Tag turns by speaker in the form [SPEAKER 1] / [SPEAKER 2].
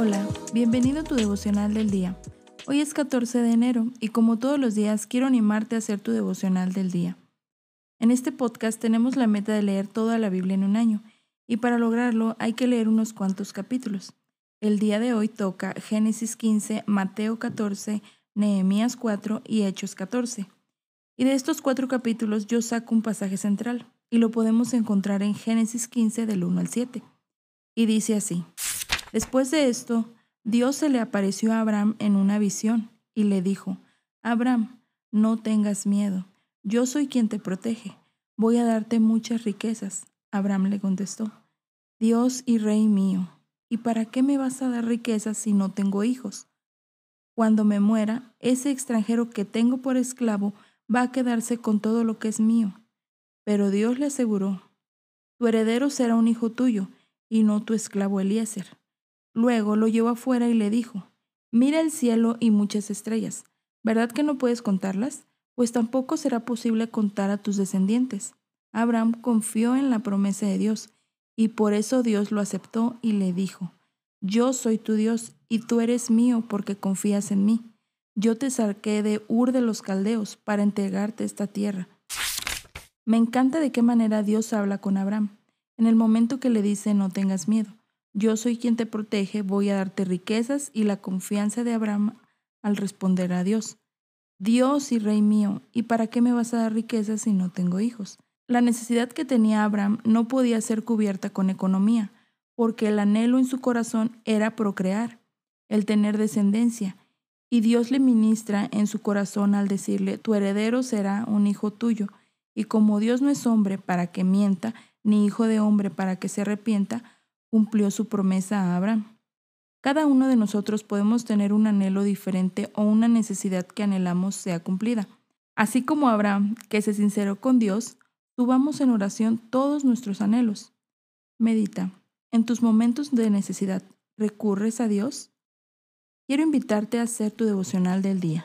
[SPEAKER 1] Hola, bienvenido a tu devocional del día. Hoy es 14 de enero y como todos los días quiero animarte a hacer tu devocional del día. En este podcast tenemos la meta de leer toda la Biblia en un año y para lograrlo hay que leer unos cuantos capítulos. El día de hoy toca Génesis 15, Mateo 14, Nehemías 4 y Hechos 14. Y de estos cuatro capítulos yo saco un pasaje central y lo podemos encontrar en Génesis 15 del 1 al 7. Y dice así. Después de esto, Dios se le apareció a Abraham en una visión y le dijo, Abraham, no tengas miedo, yo soy quien te protege, voy a darte muchas riquezas. Abraham le contestó, Dios y Rey mío, ¿y para qué me vas a dar riquezas si no tengo hijos? Cuando me muera, ese extranjero que tengo por esclavo va a quedarse con todo lo que es mío. Pero Dios le aseguró, tu heredero será un hijo tuyo, y no tu esclavo Eliezer. Luego lo llevó afuera y le dijo, Mira el cielo y muchas estrellas. ¿Verdad que no puedes contarlas? Pues tampoco será posible contar a tus descendientes. Abraham confió en la promesa de Dios, y por eso Dios lo aceptó y le dijo, Yo soy tu Dios, y tú eres mío porque confías en mí. Yo te saqué de Ur de los Caldeos para entregarte esta tierra. Me encanta de qué manera Dios habla con Abraham, en el momento que le dice no tengas miedo. Yo soy quien te protege, voy a darte riquezas y la confianza de Abraham al responder a Dios. Dios y Rey mío, ¿y para qué me vas a dar riquezas si no tengo hijos? La necesidad que tenía Abraham no podía ser cubierta con economía, porque el anhelo en su corazón era procrear, el tener descendencia, y Dios le ministra en su corazón al decirle, tu heredero será un hijo tuyo, y como Dios no es hombre para que mienta, ni hijo de hombre para que se arrepienta, cumplió su promesa a Abraham. Cada uno de nosotros podemos tener un anhelo diferente o una necesidad que anhelamos sea cumplida. Así como Abraham, que se sinceró con Dios, subamos en oración todos nuestros anhelos. Medita, en tus momentos de necesidad, ¿recurres a Dios? Quiero invitarte a hacer tu devocional del día.